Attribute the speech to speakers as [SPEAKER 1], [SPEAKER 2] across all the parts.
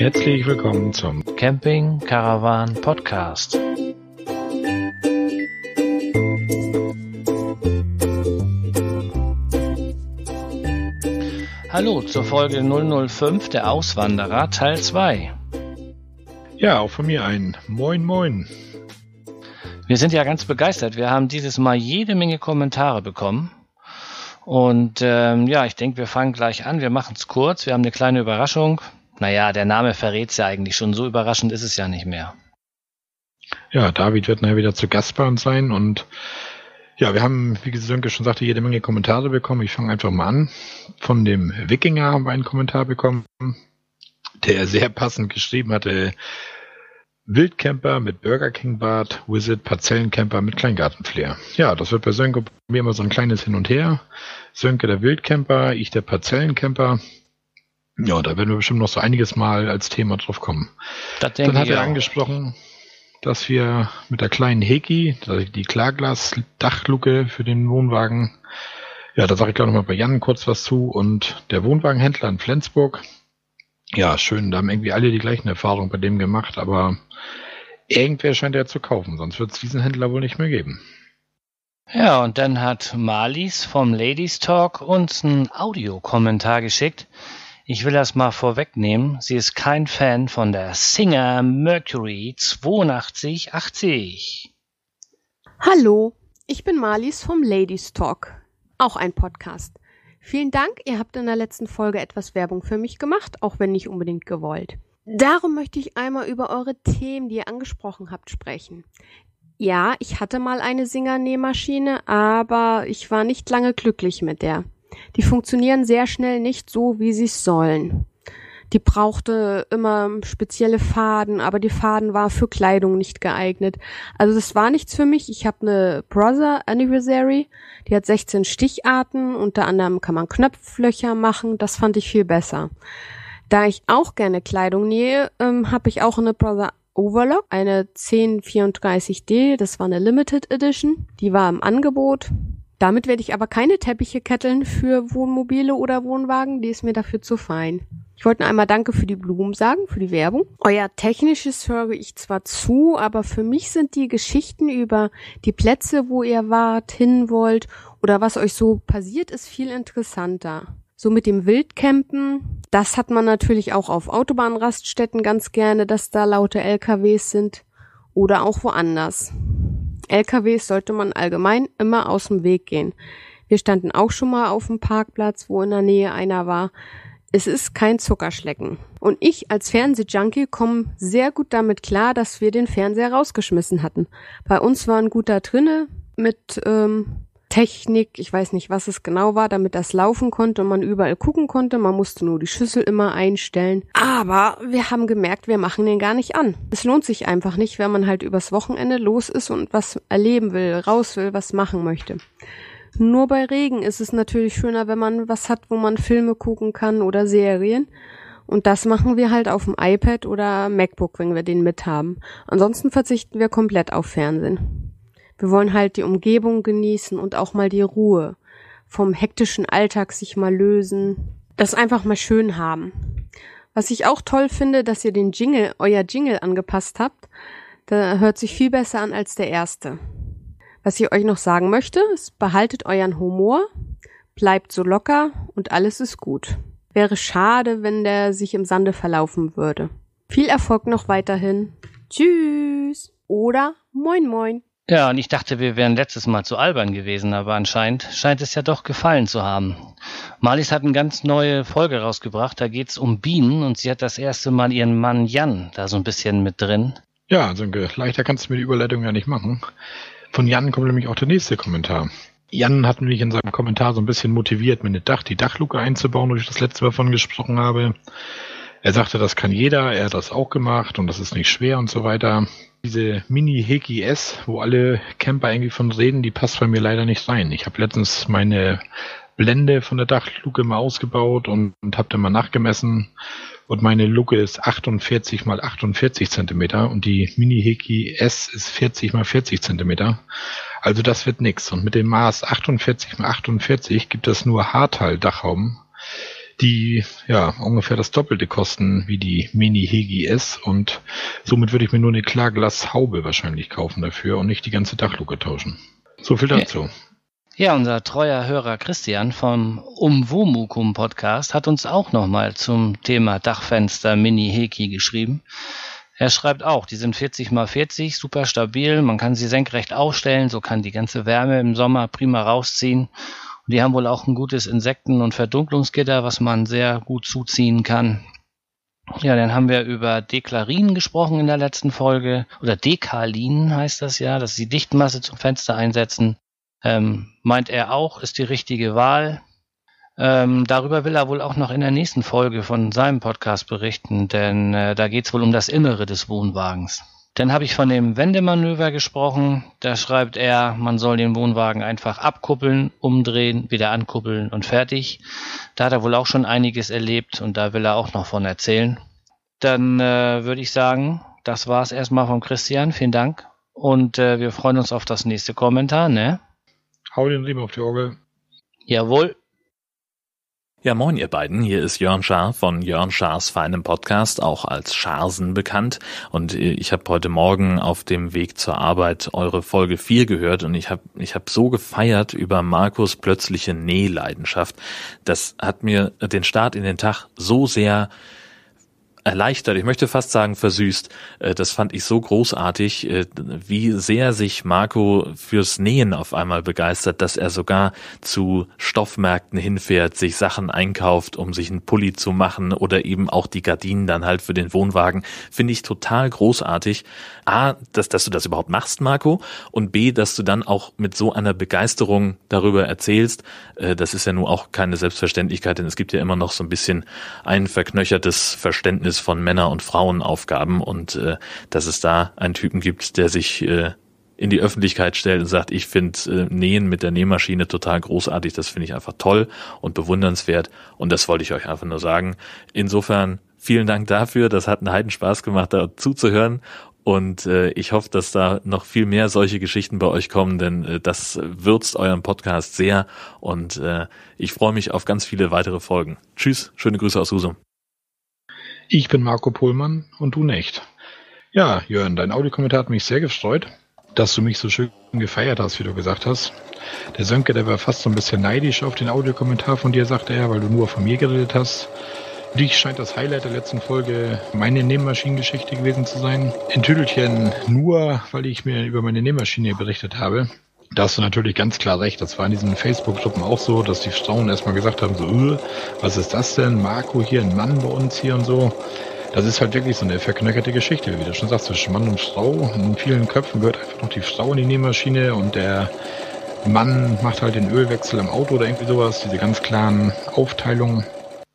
[SPEAKER 1] Herzlich willkommen zum
[SPEAKER 2] Camping Caravan Podcast. Hallo zur Folge 005 der Auswanderer Teil 2.
[SPEAKER 1] Ja, auch von mir ein Moin Moin.
[SPEAKER 2] Wir sind ja ganz begeistert. Wir haben dieses Mal jede Menge Kommentare bekommen. Und ähm, ja, ich denke, wir fangen gleich an. Wir machen es kurz. Wir haben eine kleine Überraschung. Naja, der Name verrät es ja eigentlich schon. So überraschend ist es ja nicht mehr.
[SPEAKER 1] Ja, David wird nachher wieder zu Gast bei uns sein und ja, wir haben, wie Sönke schon sagte, jede Menge Kommentare bekommen. Ich fange einfach mal an. Von dem Wikinger haben wir einen Kommentar bekommen, der sehr passend geschrieben hatte. Wildcamper mit Burger King Bad, Wizard Parzellencamper mit Kleingartenflair. Ja, das wird bei Sönke mir immer so ein kleines Hin und Her. Sönke der Wildcamper, ich der Parzellencamper. Ja, da werden wir bestimmt noch so einiges Mal als Thema drauf kommen. Dann hat er auch. angesprochen, dass wir mit der kleinen Heki, die Klarglas-Dachluke für den Wohnwagen, ja, da sage ich glaube noch mal bei Jan kurz was zu und der Wohnwagenhändler in Flensburg. Ja, schön, da haben irgendwie alle die gleichen Erfahrungen bei dem gemacht, aber irgendwer scheint er zu kaufen, sonst wird es diesen Händler wohl nicht mehr geben.
[SPEAKER 2] Ja, und dann hat Marlies vom Ladies Talk uns einen Audiokommentar geschickt. Ich will das mal vorwegnehmen. Sie ist kein Fan von der Singer Mercury 8280.
[SPEAKER 3] Hallo, ich bin Marlies vom Ladies Talk. Auch ein Podcast. Vielen Dank, ihr habt in der letzten Folge etwas Werbung für mich gemacht, auch wenn nicht unbedingt gewollt. Darum möchte ich einmal über eure Themen, die ihr angesprochen habt, sprechen. Ja, ich hatte mal eine Singer-Nähmaschine, aber ich war nicht lange glücklich mit der. Die funktionieren sehr schnell nicht so, wie sie sollen. Die brauchte immer spezielle Faden, aber die Faden war für Kleidung nicht geeignet. Also das war nichts für mich. Ich habe eine Brother Anniversary, die hat 16 Sticharten, unter anderem kann man Knöpflöcher machen, das fand ich viel besser. Da ich auch gerne Kleidung nähe, ähm, habe ich auch eine Brother Overlock, eine 1034D, das war eine Limited Edition, die war im Angebot, damit werde ich aber keine Teppiche ketteln für Wohnmobile oder Wohnwagen, die ist mir dafür zu fein. Ich wollte einmal Danke für die Blumen sagen, für die Werbung. Euer Technisches höre ich zwar zu, aber für mich sind die Geschichten über die Plätze, wo ihr wart, hin wollt oder was euch so passiert ist, viel interessanter. So mit dem Wildcampen, das hat man natürlich auch auf Autobahnraststätten ganz gerne, dass da laute LKWs sind oder auch woanders. LKWs sollte man allgemein immer aus dem Weg gehen. Wir standen auch schon mal auf dem Parkplatz, wo in der Nähe einer war. Es ist kein Zuckerschlecken. Und ich als Fernsehjunkie komme sehr gut damit klar, dass wir den Fernseher rausgeschmissen hatten. Bei uns war ein guter drinne mit ähm, Technik, ich weiß nicht, was es genau war, damit das laufen konnte und man überall gucken konnte. Man musste nur die Schüssel immer einstellen. Aber wir haben gemerkt, wir machen den gar nicht an. Es lohnt sich einfach nicht, wenn man halt übers Wochenende los ist und was erleben will, raus will, was machen möchte. Nur bei Regen ist es natürlich schöner, wenn man was hat, wo man Filme gucken kann oder Serien. Und das machen wir halt auf dem iPad oder MacBook, wenn wir den mit haben. Ansonsten verzichten wir komplett auf Fernsehen. Wir wollen halt die Umgebung genießen und auch mal die Ruhe. Vom hektischen Alltag sich mal lösen. Das einfach mal schön haben. Was ich auch toll finde, dass ihr den Jingle, euer Jingle angepasst habt. Der hört sich viel besser an als der erste. Was ich euch noch sagen möchte, ist, behaltet euren Humor, bleibt so locker und alles ist gut. Wäre schade, wenn der sich im Sande verlaufen würde. Viel Erfolg noch weiterhin. Tschüss. Oder moin moin.
[SPEAKER 2] Ja, und ich dachte, wir wären letztes Mal zu albern gewesen, aber anscheinend scheint es ja doch gefallen zu haben. Marlies hat eine ganz neue Folge rausgebracht, da geht's um Bienen und sie hat das erste Mal ihren Mann Jan da so ein bisschen mit drin.
[SPEAKER 1] Ja, also leichter kannst du mir die Überleitung ja nicht machen. Von Jan kommt nämlich auch der nächste Kommentar. Jan hat mich in seinem Kommentar so ein bisschen motiviert, mir eine Dach, die Dachluke einzubauen, wo ich das letzte Mal von gesprochen habe. Er sagte, das kann jeder, er hat das auch gemacht und das ist nicht schwer und so weiter. Diese Mini Heki S, wo alle Camper irgendwie von reden, die passt bei mir leider nicht rein. Ich habe letztens meine Blende von der Dachluke mal ausgebaut und, und habe dann mal nachgemessen und meine Luke ist 48 mal 48 Zentimeter und die Mini Heki S ist 40 mal 40 Zentimeter. Also das wird nix. Und mit dem Maß 48 mal 48 gibt es nur Haarteil Dachhauben die ja ungefähr das Doppelte kosten wie die Mini Hegi S und somit würde ich mir nur eine Klarglashaube wahrscheinlich kaufen dafür und nicht die ganze Dachluke tauschen. So viel dazu.
[SPEAKER 2] Ja. unser treuer Hörer Christian vom Umwomukum Podcast hat uns auch nochmal zum Thema Dachfenster Mini Heki geschrieben. Er schreibt auch, die sind 40 mal 40, super stabil, man kann sie senkrecht aufstellen, so kann die ganze Wärme im Sommer prima rausziehen die haben wohl auch ein gutes Insekten- und Verdunklungsgitter, was man sehr gut zuziehen kann. Ja, dann haben wir über Deklarin gesprochen in der letzten Folge. Oder Dekalin heißt das ja, dass sie Dichtmasse zum Fenster einsetzen. Ähm, meint er auch, ist die richtige Wahl. Ähm, darüber will er wohl auch noch in der nächsten Folge von seinem Podcast berichten, denn äh, da geht es wohl um das Innere des Wohnwagens. Dann habe ich von dem Wendemanöver gesprochen. Da schreibt er, man soll den Wohnwagen einfach abkuppeln, umdrehen, wieder ankuppeln und fertig. Da hat er wohl auch schon einiges erlebt und da will er auch noch von erzählen. Dann äh, würde ich sagen, das war es erstmal von Christian. Vielen Dank. Und äh, wir freuen uns auf das nächste Kommentar, ne?
[SPEAKER 1] Hau den Riemen auf die Orgel.
[SPEAKER 2] Jawohl.
[SPEAKER 4] Ja, moin ihr beiden, hier ist Jörn Schaar von Jörn Schaars feinem Podcast, auch als Scharsen bekannt. Und ich habe heute Morgen auf dem Weg zur Arbeit eure Folge 4 gehört und ich habe ich hab so gefeiert über Markus plötzliche Nähleidenschaft. Das hat mir den Start in den Tag so sehr erleichtert, ich möchte fast sagen versüßt. Äh, das fand ich so großartig, äh, wie sehr sich Marco fürs Nähen auf einmal begeistert, dass er sogar zu Stoffmärkten hinfährt, sich Sachen einkauft, um sich einen Pulli zu machen oder eben auch die Gardinen dann halt für den Wohnwagen. Finde ich total großartig. A, dass, dass du das überhaupt machst, Marco, und B, dass du dann auch mit so einer Begeisterung darüber erzählst. Äh, das ist ja nun auch keine Selbstverständlichkeit, denn es gibt ja immer noch so ein bisschen ein verknöchertes Verständnis von Männer- und Frauenaufgaben und äh, dass es da einen Typen gibt, der sich äh, in die Öffentlichkeit stellt und sagt, ich finde äh, Nähen mit der Nähmaschine total großartig, das finde ich einfach toll und bewundernswert und das wollte ich euch einfach nur sagen. Insofern vielen Dank dafür, das hat einen Heidenspaß gemacht, da zuzuhören und äh, ich hoffe, dass da noch viel mehr solche Geschichten bei euch kommen, denn äh, das würzt euren Podcast sehr und äh, ich freue mich auf ganz viele weitere Folgen. Tschüss, schöne Grüße aus Husum.
[SPEAKER 1] Ich bin Marco Pohlmann und du nicht. Ja, Jörn, dein Audiokommentar hat mich sehr gefreut, dass du mich so schön gefeiert hast, wie du gesagt hast. Der Sönke, der war fast so ein bisschen neidisch auf den Audiokommentar von dir, sagte er, weil du nur von mir geredet hast. Dich scheint das Highlight der letzten Folge meine Nähmaschinengeschichte gewesen zu sein. In Tüdelchen nur, weil ich mir über meine Nähmaschine berichtet habe. Da hast du natürlich ganz klar recht. Das war in diesen Facebook-Gruppen auch so, dass die Frauen erstmal gesagt haben, so, öh, was ist das denn? Marco hier, ein Mann bei uns hier und so. Das ist halt wirklich so eine verknöcherte Geschichte, wie du schon sagst, zwischen Mann und Frau. In vielen Köpfen gehört einfach noch die Frau in die Nähmaschine und der Mann macht halt den Ölwechsel im Auto oder irgendwie sowas, diese ganz klaren Aufteilungen.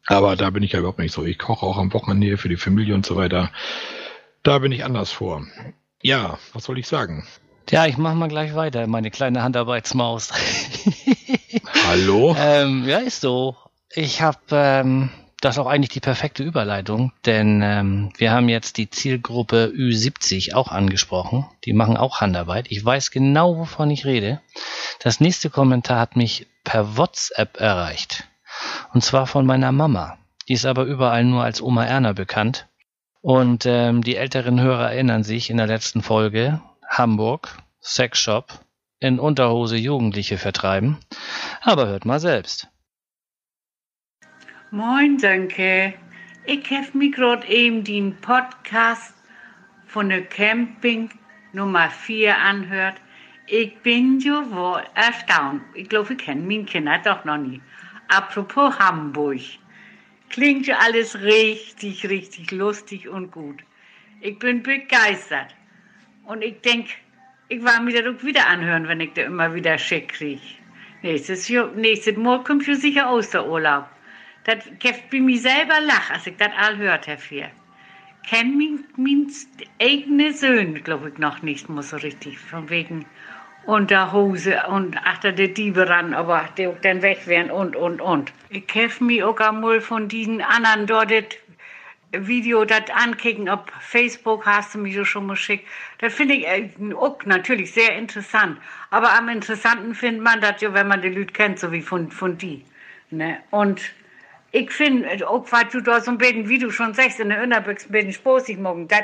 [SPEAKER 1] Aber da bin ich ja überhaupt nicht so. Ich koche auch am Wochenende für die Familie und so weiter. Da bin ich anders vor. Ja, was soll ich sagen?
[SPEAKER 2] Ja, ich mache mal gleich weiter, meine kleine Handarbeitsmaus.
[SPEAKER 1] Hallo?
[SPEAKER 2] ähm, ja, ist so. Ich habe ähm, das ist auch eigentlich die perfekte Überleitung, denn ähm, wir haben jetzt die Zielgruppe Ü70 auch angesprochen. Die machen auch Handarbeit. Ich weiß genau, wovon ich rede. Das nächste Kommentar hat mich per WhatsApp erreicht. Und zwar von meiner Mama. Die ist aber überall nur als Oma Erna bekannt. Und ähm, die älteren Hörer erinnern sich in der letzten Folge, Hamburg, Sexshop, in Unterhose Jugendliche vertreiben. Aber hört mal selbst.
[SPEAKER 5] Moin, Danke. Ich habe mir gerade eben den Podcast von der Camping Nummer 4 anhört. Ich bin ja wohl erstaunt. Ich glaube, ich kenne meine Kinder doch noch nie. Apropos Hamburg. Klingt ja alles richtig, richtig lustig und gut. Ich bin begeistert. Und ich denke, ich war mir das wieder anhören, wenn ich da immer wieder schick kriege. Nächstes, nächstes Mal kommt schon sicher Osterurlaub. Das gibt bei mir selber lach, als ich das all hört, Herr Vier. Kenn mein, mein eigene Söhne, glaube ich, noch nicht, muss so richtig, von wegen Unterhose und achter der Diebe ran, aber die auch dann weg wären und, und, und. Ich hef mir auch einmal von diesen anderen dort Video das ankicken auf Facebook, hast du mir schon geschickt. Das finde ich äh, auch natürlich sehr interessant. Aber am interessanten findet man das ja, wenn man die Leute kennt, so wie von, von die. Ne? Und ich finde, auch was du da so ein bisschen, wie du schon sagst, in der Innerbüchse ein bisschen sposig morgen, das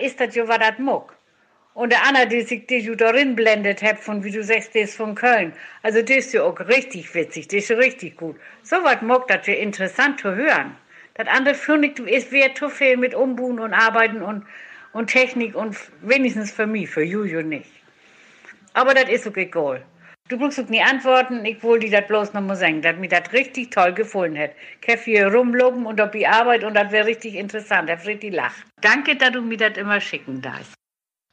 [SPEAKER 5] ist das ja, was das mag. Und der andere, die sich die du darin blendet hat, von wie du sagst, der ist von Köln. Also das ist ja auch richtig witzig, das ist richtig gut. So was mag das ja interessant zu hören. Das andere es wäre zu viel mit Umbuhen und Arbeiten und, und Technik und wenigstens für mich, für Juju nicht. Aber das ist okay egal. Du brauchst auch nie antworten, ich wollte dir das bloß noch mal sagen, dass mir das richtig toll gefallen hat. Hier rumloben und auf die Arbeit und das wäre richtig interessant, da richtig lacht. Danke, dass du mir das immer schicken darfst.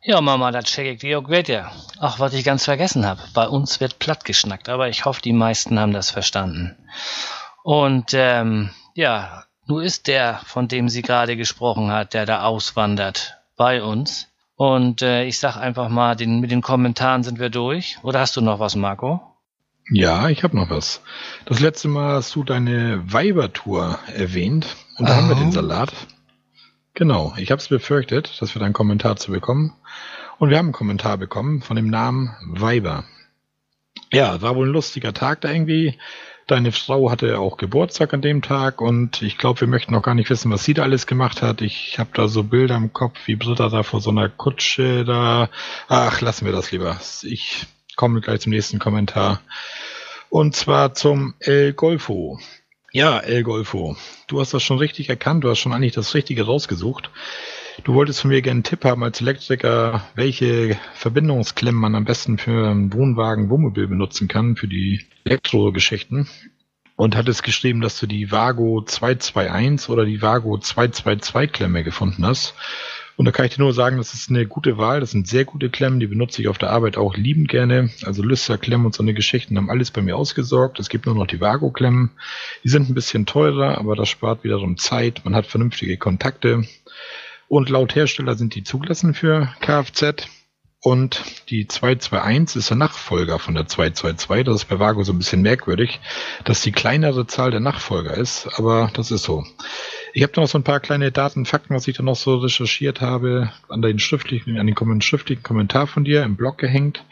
[SPEAKER 2] Ja, Mama, das check ich dir auch weiter. Ach, was ich ganz vergessen habe. Bei uns wird platt geschnackt, aber ich hoffe, die meisten haben das verstanden. Und ähm, ja, nun ist der, von dem sie gerade gesprochen hat, der da auswandert, bei uns. Und äh, ich sag einfach mal, den, mit den Kommentaren sind wir durch. Oder hast du noch was, Marco?
[SPEAKER 1] Ja, ich habe noch was. Das letzte Mal hast du deine Weibertour erwähnt und da oh. haben wir den oh. Salat. Genau, ich habe es befürchtet, dass wir da einen Kommentar zu bekommen. Und wir haben einen Kommentar bekommen von dem Namen Weiber. Ja, war wohl ein lustiger Tag da irgendwie. Deine Frau hatte auch Geburtstag an dem Tag und ich glaube, wir möchten noch gar nicht wissen, was sie da alles gemacht hat. Ich habe da so Bilder im Kopf, wie Britta da vor so einer Kutsche da. Ach, lassen wir das lieber. Ich komme gleich zum nächsten Kommentar. Und zwar zum El Golfo. Ja, El Golfo. Du hast das schon richtig erkannt. Du hast schon eigentlich das Richtige rausgesucht. Du wolltest von mir gerne einen Tipp haben als Elektriker, welche Verbindungsklemmen man am besten für einen Wohnwagen, Wohnmobil benutzen kann, für die Elektrogeschichten. Und hattest geschrieben, dass du die Vago 221 oder die Vago 222 Klemme gefunden hast. Und da kann ich dir nur sagen, das ist eine gute Wahl. Das sind sehr gute Klemmen, die benutze ich auf der Arbeit auch liebend gerne. Also Lüster, Klemmen und so eine Geschichten haben alles bei mir ausgesorgt. Es gibt nur noch die Vago-Klemmen. Die sind ein bisschen teurer, aber das spart wiederum Zeit. Man hat vernünftige Kontakte. Und laut Hersteller sind die zugelassen für Kfz. Und die 221 ist der Nachfolger von der 222. Das ist bei Vago so ein bisschen merkwürdig, dass die kleinere Zahl der Nachfolger ist, aber das ist so. Ich habe noch so ein paar kleine Daten, Fakten, was ich da noch so recherchiert habe, an den schriftlichen, an den schriftlichen Kommentar von dir im Blog gehängt,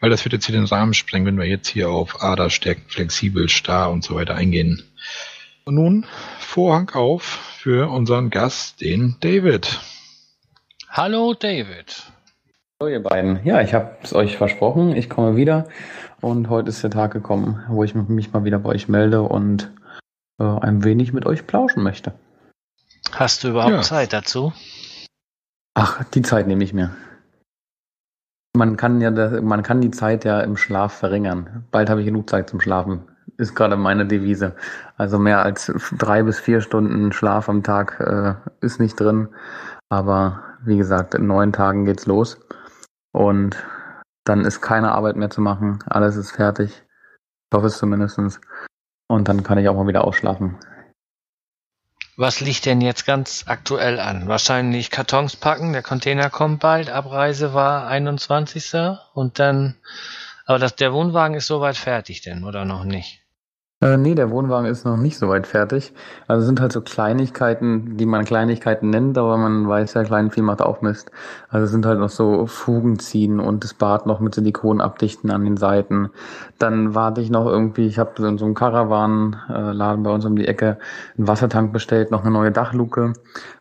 [SPEAKER 1] weil das wird jetzt hier den Rahmen sprengen, wenn wir jetzt hier auf Aderstärken, flexibel, starr und so weiter eingehen. Und nun Vorhang auf für unseren Gast, den David.
[SPEAKER 2] Hallo David.
[SPEAKER 6] Hallo ihr beiden. Ja, ich habe es euch versprochen, ich komme wieder und heute ist der Tag gekommen, wo ich mich mal wieder bei euch melde und äh, ein wenig mit euch plauschen möchte.
[SPEAKER 2] Hast du überhaupt ja. Zeit dazu?
[SPEAKER 6] Ach, die Zeit nehme ich mir. Man kann ja, man kann die Zeit ja im Schlaf verringern. Bald habe ich genug Zeit zum Schlafen ist gerade meine Devise. Also mehr als drei bis vier Stunden Schlaf am Tag äh, ist nicht drin. Aber wie gesagt, in neun Tagen geht's los. Und dann ist keine Arbeit mehr zu machen. Alles ist fertig. Ich hoffe es zumindestens. Und dann kann ich auch mal wieder ausschlafen.
[SPEAKER 2] Was liegt denn jetzt ganz aktuell an? Wahrscheinlich Kartons packen, der Container kommt bald, Abreise war 21. Und dann, aber das, der Wohnwagen ist soweit fertig denn, oder noch nicht?
[SPEAKER 6] Äh, nee, der Wohnwagen ist noch nicht so weit fertig. Also sind halt so Kleinigkeiten, die man Kleinigkeiten nennt, aber man weiß ja, klein viel macht auch Mist. Also sind halt noch so Fugen ziehen und das Bad noch mit Silikon abdichten an den Seiten. Dann warte ich noch irgendwie, ich habe in so einem Caravan-Laden bei uns um die Ecke einen Wassertank bestellt, noch eine neue Dachluke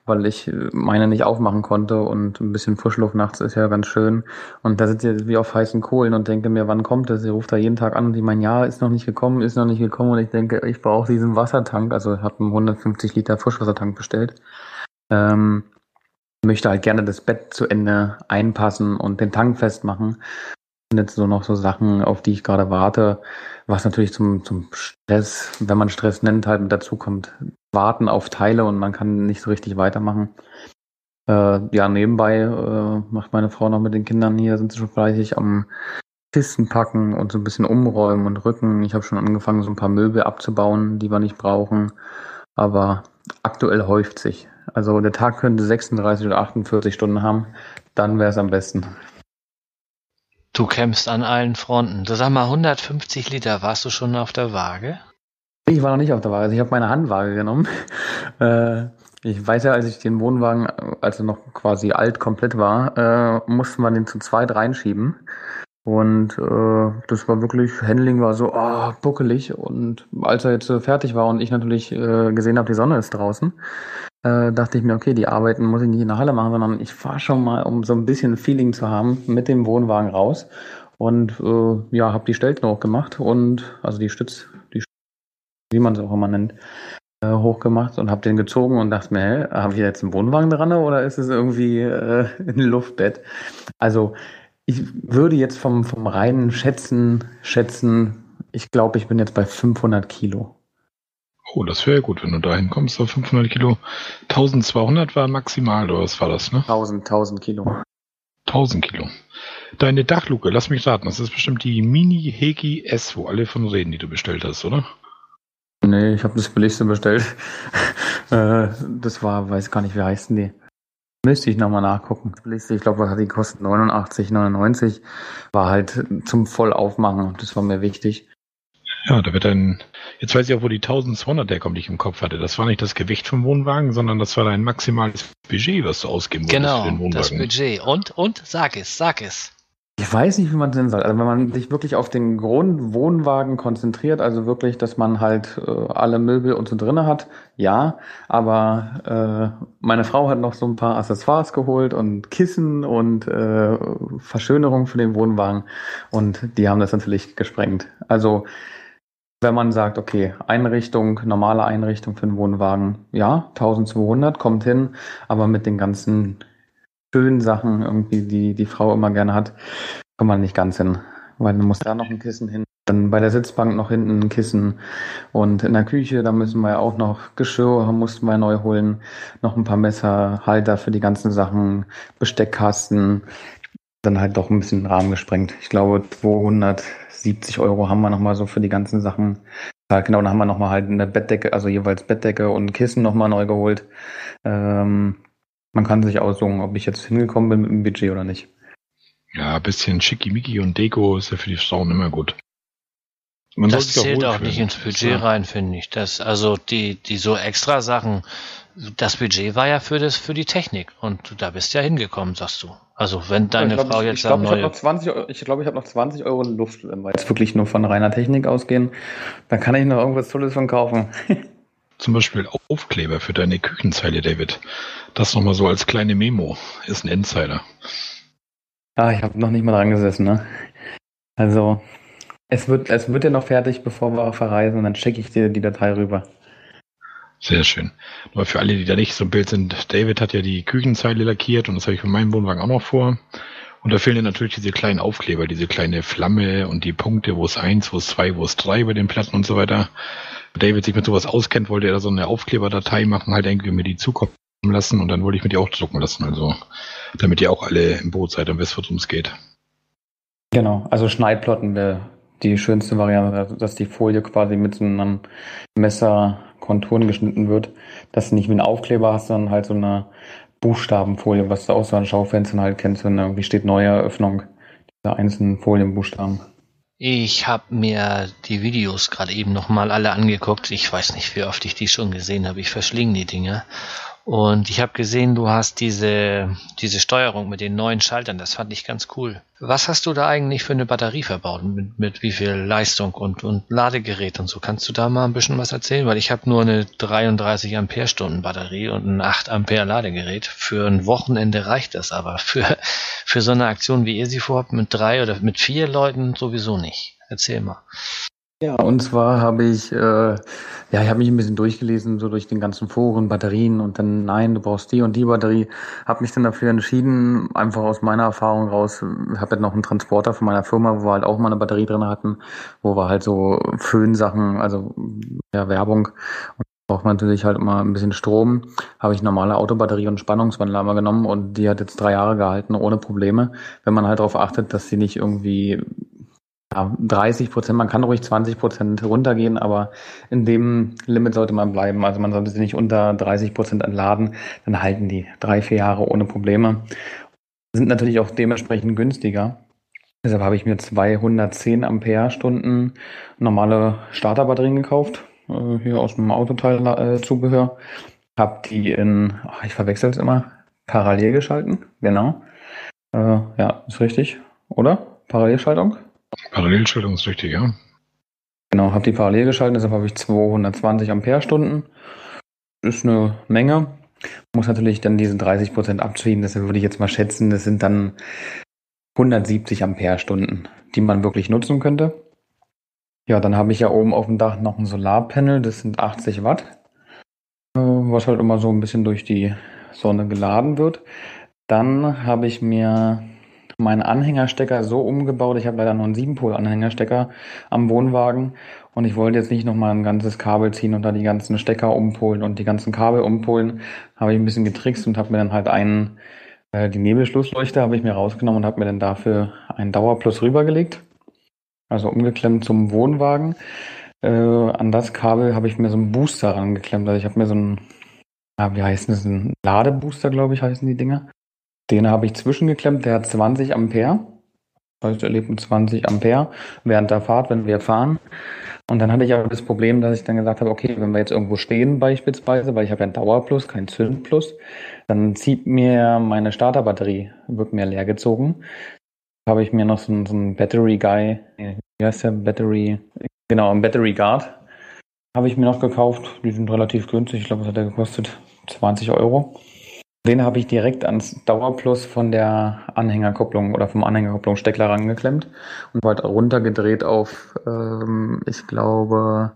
[SPEAKER 6] weil ich äh, meine nicht aufmachen konnte und ein bisschen Frischluft nachts ist ja ganz schön. Und da sitze ich wie auf heißen Kohlen und denke mir, wann kommt das? Sie ruft da jeden Tag an und die meinen, ja, ist noch nicht gekommen, ist noch nicht gekommen. Und ich denke, ich brauche diesen Wassertank, also habe einen 150 Liter Frischwassertank bestellt. Ähm, möchte halt gerne das Bett zu Ende einpassen und den Tank festmachen. Jetzt so noch so Sachen, auf die ich gerade warte, was natürlich zum, zum Stress, wenn man Stress nennt, halt mit dazu kommt warten auf Teile und man kann nicht so richtig weitermachen. Äh, ja, nebenbei äh, macht meine Frau noch mit den Kindern hier, sind sie schon fleißig am Kisten packen und so ein bisschen umräumen und rücken. Ich habe schon angefangen, so ein paar Möbel abzubauen, die wir nicht brauchen. Aber aktuell häuft sich. Also der Tag könnte 36 oder 48 Stunden haben. Dann wäre es am besten.
[SPEAKER 2] Du kämpfst an allen Fronten. Du sag mal, 150 Liter, warst du schon auf der Waage?
[SPEAKER 6] Ich war noch nicht auf der Waage. Also ich habe meine Handwaage genommen. Äh, ich weiß ja, als ich den Wohnwagen, als er noch quasi alt komplett war, äh, musste man den zu zweit reinschieben. Und äh, das war wirklich, Handling war so oh, buckelig. Und als er jetzt fertig war und ich natürlich äh, gesehen habe, die Sonne ist draußen, äh, dachte ich mir, okay, die Arbeiten muss ich nicht in der Halle machen, sondern ich fahre schon mal, um so ein bisschen Feeling zu haben, mit dem Wohnwagen raus. Und äh, ja, habe die Stelzen hochgemacht und also die Stütz, die wie man es auch immer nennt, äh, hochgemacht und habe den gezogen und dachte mir, habe ich jetzt einen Wohnwagen dran oder ist es irgendwie äh, ein Luftbett? Also ich würde jetzt vom, vom reinen Schätzen schätzen, ich glaube, ich bin jetzt bei 500 Kilo.
[SPEAKER 1] Oh, das wäre gut, wenn du dahin kommst auf 500 Kilo. 1200 war maximal, oder was war das, ne?
[SPEAKER 6] 1000, 1000 Kilo.
[SPEAKER 1] 1000 Kilo. Deine Dachluke, lass mich raten, das ist bestimmt die Mini Heki S, wo alle von reden, die du bestellt hast, oder?
[SPEAKER 6] Nee, ich habe das billigste bestellt. Äh, das war, weiß gar nicht, wie heißen die. Müsste ich nochmal nachgucken. Ich glaube, was hat die gekostet? 89,99. War halt zum Vollaufmachen. Das war mir wichtig.
[SPEAKER 1] Ja, da wird dann, jetzt weiß ich auch, wo die 1200 herkommt, die ich im Kopf hatte. Das war nicht das Gewicht vom Wohnwagen, sondern das war dein maximales Budget, was du ausgeben
[SPEAKER 2] wolltest genau, für den Wohnwagen. Genau, das Budget. Und, und, sag es, sag es.
[SPEAKER 6] Ich weiß nicht, wie man es nennen soll. Also wenn man sich wirklich auf den Grundwohnwagen konzentriert, also wirklich, dass man halt äh, alle Möbel und so drinne hat, ja. Aber äh, meine Frau hat noch so ein paar Accessoires geholt und Kissen und äh, Verschönerung für den Wohnwagen und die haben das natürlich gesprengt. Also wenn man sagt, okay, Einrichtung, normale Einrichtung für den Wohnwagen, ja, 1200 kommt hin, aber mit den ganzen schönen Sachen irgendwie, die die Frau immer gerne hat, kommt man nicht ganz hin. Weil dann muss da noch ein Kissen hin. Dann bei der Sitzbank noch hinten ein Kissen. Und in der Küche, da müssen wir ja auch noch Geschirr, mussten wir neu holen. Noch ein paar Messer, Halter für die ganzen Sachen, Besteckkasten. Dann halt doch ein bisschen Rahmen gesprengt. Ich glaube, 270 Euro haben wir nochmal so für die ganzen Sachen. Ja, genau, dann haben wir nochmal halt eine Bettdecke, also jeweils Bettdecke und Kissen nochmal neu geholt. Ähm, man kann sich aussuchen, ob ich jetzt hingekommen bin mit dem Budget oder nicht.
[SPEAKER 1] Ja, ein bisschen Schickimicki und Deko ist ja für die Frauen immer gut.
[SPEAKER 2] Man das zählt auch nicht ins Budget ja. rein, finde ich. Das, also die, die so extra Sachen, das Budget war ja für das, für die Technik und du, da bist ja hingekommen, sagst du. Also wenn deine
[SPEAKER 6] glaub,
[SPEAKER 2] Frau jetzt
[SPEAKER 6] ich glaub, neue... Ich glaube, ich habe noch 20, ich glaube, ich habe noch 20 Euro in Luft, wenn wir jetzt wirklich nur von reiner Technik ausgehen. Dann kann ich noch irgendwas Tolles von kaufen.
[SPEAKER 1] Zum Beispiel Aufkleber für deine Küchenzeile, David. Das nochmal so als kleine Memo. Ist ein Insider.
[SPEAKER 6] Ah, ich habe noch nicht mal dran gesessen, ne? Also, es wird, es wird ja noch fertig, bevor wir verreisen und dann schicke ich dir die Datei rüber.
[SPEAKER 1] Sehr schön. Nur für alle, die da nicht so im Bild sind, David hat ja die Küchenzeile lackiert und das habe ich für meinen Wohnwagen auch noch vor. Und da fehlen ja natürlich diese kleinen Aufkleber, diese kleine Flamme und die Punkte, wo es eins, wo es zwei, wo es drei bei den Platten und so weiter. David sich mit sowas auskennt, wollte er da so eine Aufkleberdatei machen, halt irgendwie mir die zukommen lassen und dann wollte ich mir die auch drucken lassen, also damit ihr auch alle im Boot seid und wisst, worum es geht.
[SPEAKER 6] Genau, also Schneidplotten wäre die schönste Variante, dass die Folie quasi mit so einem Messer Konturen geschnitten wird, dass du nicht wie ein Aufkleber hast, sondern halt so eine Buchstabenfolie, was du aus so an Schaufenstern halt kennst, wenn irgendwie steht neue Eröffnung, diese einzelnen Folienbuchstaben.
[SPEAKER 2] Ich habe mir die Videos gerade eben nochmal alle angeguckt. Ich weiß nicht, wie oft ich die schon gesehen habe. Ich verschlinge die Dinge. Und ich habe gesehen, du hast diese, diese Steuerung mit den neuen Schaltern. Das fand ich ganz cool. Was hast du da eigentlich für eine Batterie verbaut? Mit, mit wie viel Leistung und, und Ladegerät und so? Kannst du da mal ein bisschen was erzählen? Weil ich habe nur eine 33 Ampere-Stunden Batterie und ein 8 Ampere Ladegerät. Für ein Wochenende reicht das aber. Für, für so eine Aktion, wie ihr sie vorhabt, mit drei oder mit vier Leuten sowieso nicht. Erzähl mal.
[SPEAKER 6] Ja, und zwar habe ich, äh, ja, ich habe mich ein bisschen durchgelesen, so durch den ganzen Foren, Batterien und dann, nein, du brauchst die und die Batterie. Habe mich dann dafür entschieden, einfach aus meiner Erfahrung raus, habe jetzt noch einen Transporter von meiner Firma, wo wir halt auch mal eine Batterie drin hatten, wo wir halt so Föhnsachen, also ja, Werbung und braucht man natürlich halt immer ein bisschen Strom. Habe ich normale Autobatterie und Spannungswandler einmal genommen und die hat jetzt drei Jahre gehalten, ohne Probleme. Wenn man halt darauf achtet, dass sie nicht irgendwie ja, 30 Prozent, man kann ruhig 20 Prozent runtergehen, aber in dem Limit sollte man bleiben. Also man sollte sie nicht unter 30 Prozent entladen, dann halten die drei, vier Jahre ohne Probleme. Sind natürlich auch dementsprechend günstiger. Deshalb habe ich mir 210 Ampere-Stunden normale Starterbatterien gekauft, äh, hier aus dem Autoteil-Zubehör. Habe die in, ach, ich verwechsel es immer, parallel geschalten, genau. Äh, ja, ist richtig, oder? Parallelschaltung?
[SPEAKER 1] Parallelschaltung ist richtig, ja.
[SPEAKER 6] Genau, habe die parallel geschaltet, deshalb habe ich 220 Ampere-Stunden. Ist eine Menge. Muss natürlich dann diese 30% abziehen, deshalb würde ich jetzt mal schätzen, das sind dann 170 Ampere-Stunden, die man wirklich nutzen könnte. Ja, dann habe ich ja oben auf dem Dach noch ein Solarpanel, das sind 80 Watt, äh, was halt immer so ein bisschen durch die Sonne geladen wird. Dann habe ich mir meinen Anhängerstecker so umgebaut. Ich habe leider nur einen 7-Pol-Anhängerstecker am Wohnwagen und ich wollte jetzt nicht nochmal ein ganzes Kabel ziehen und da die ganzen Stecker umpolen und die ganzen Kabel umpolen. Habe ich ein bisschen getrickst und habe mir dann halt einen, äh, die Nebelschlussleuchte habe ich mir rausgenommen und habe mir dann dafür einen Dauerplus rübergelegt. Also umgeklemmt zum Wohnwagen. Äh, an das Kabel habe ich mir so einen Booster rangeklemmt. Also ich habe mir so einen, ja, wie heißt das, ein Ladebooster, glaube ich, heißen die Dinger. Den habe ich zwischengeklemmt, der hat 20 Ampere. Das heißt, er lebt mit 20 Ampere während der Fahrt, wenn wir fahren. Und dann hatte ich aber das Problem, dass ich dann gesagt habe, okay, wenn wir jetzt irgendwo stehen beispielsweise, weil ich habe ja einen Dauerplus, keinen Zündplus, dann zieht mir meine Starterbatterie, wird mir leer gezogen. Habe ich mir noch so, einen, so einen Battery Guy, wie heißt der? Battery, genau, ein Battery Guard habe ich mir noch gekauft. Die sind relativ günstig. Ich glaube, was hat der gekostet? 20 Euro. Den habe ich direkt ans Dauerplus von der Anhängerkupplung oder vom Anhängerkupplungssteckler rangeklemmt und halt runtergedreht auf, ähm, ich glaube,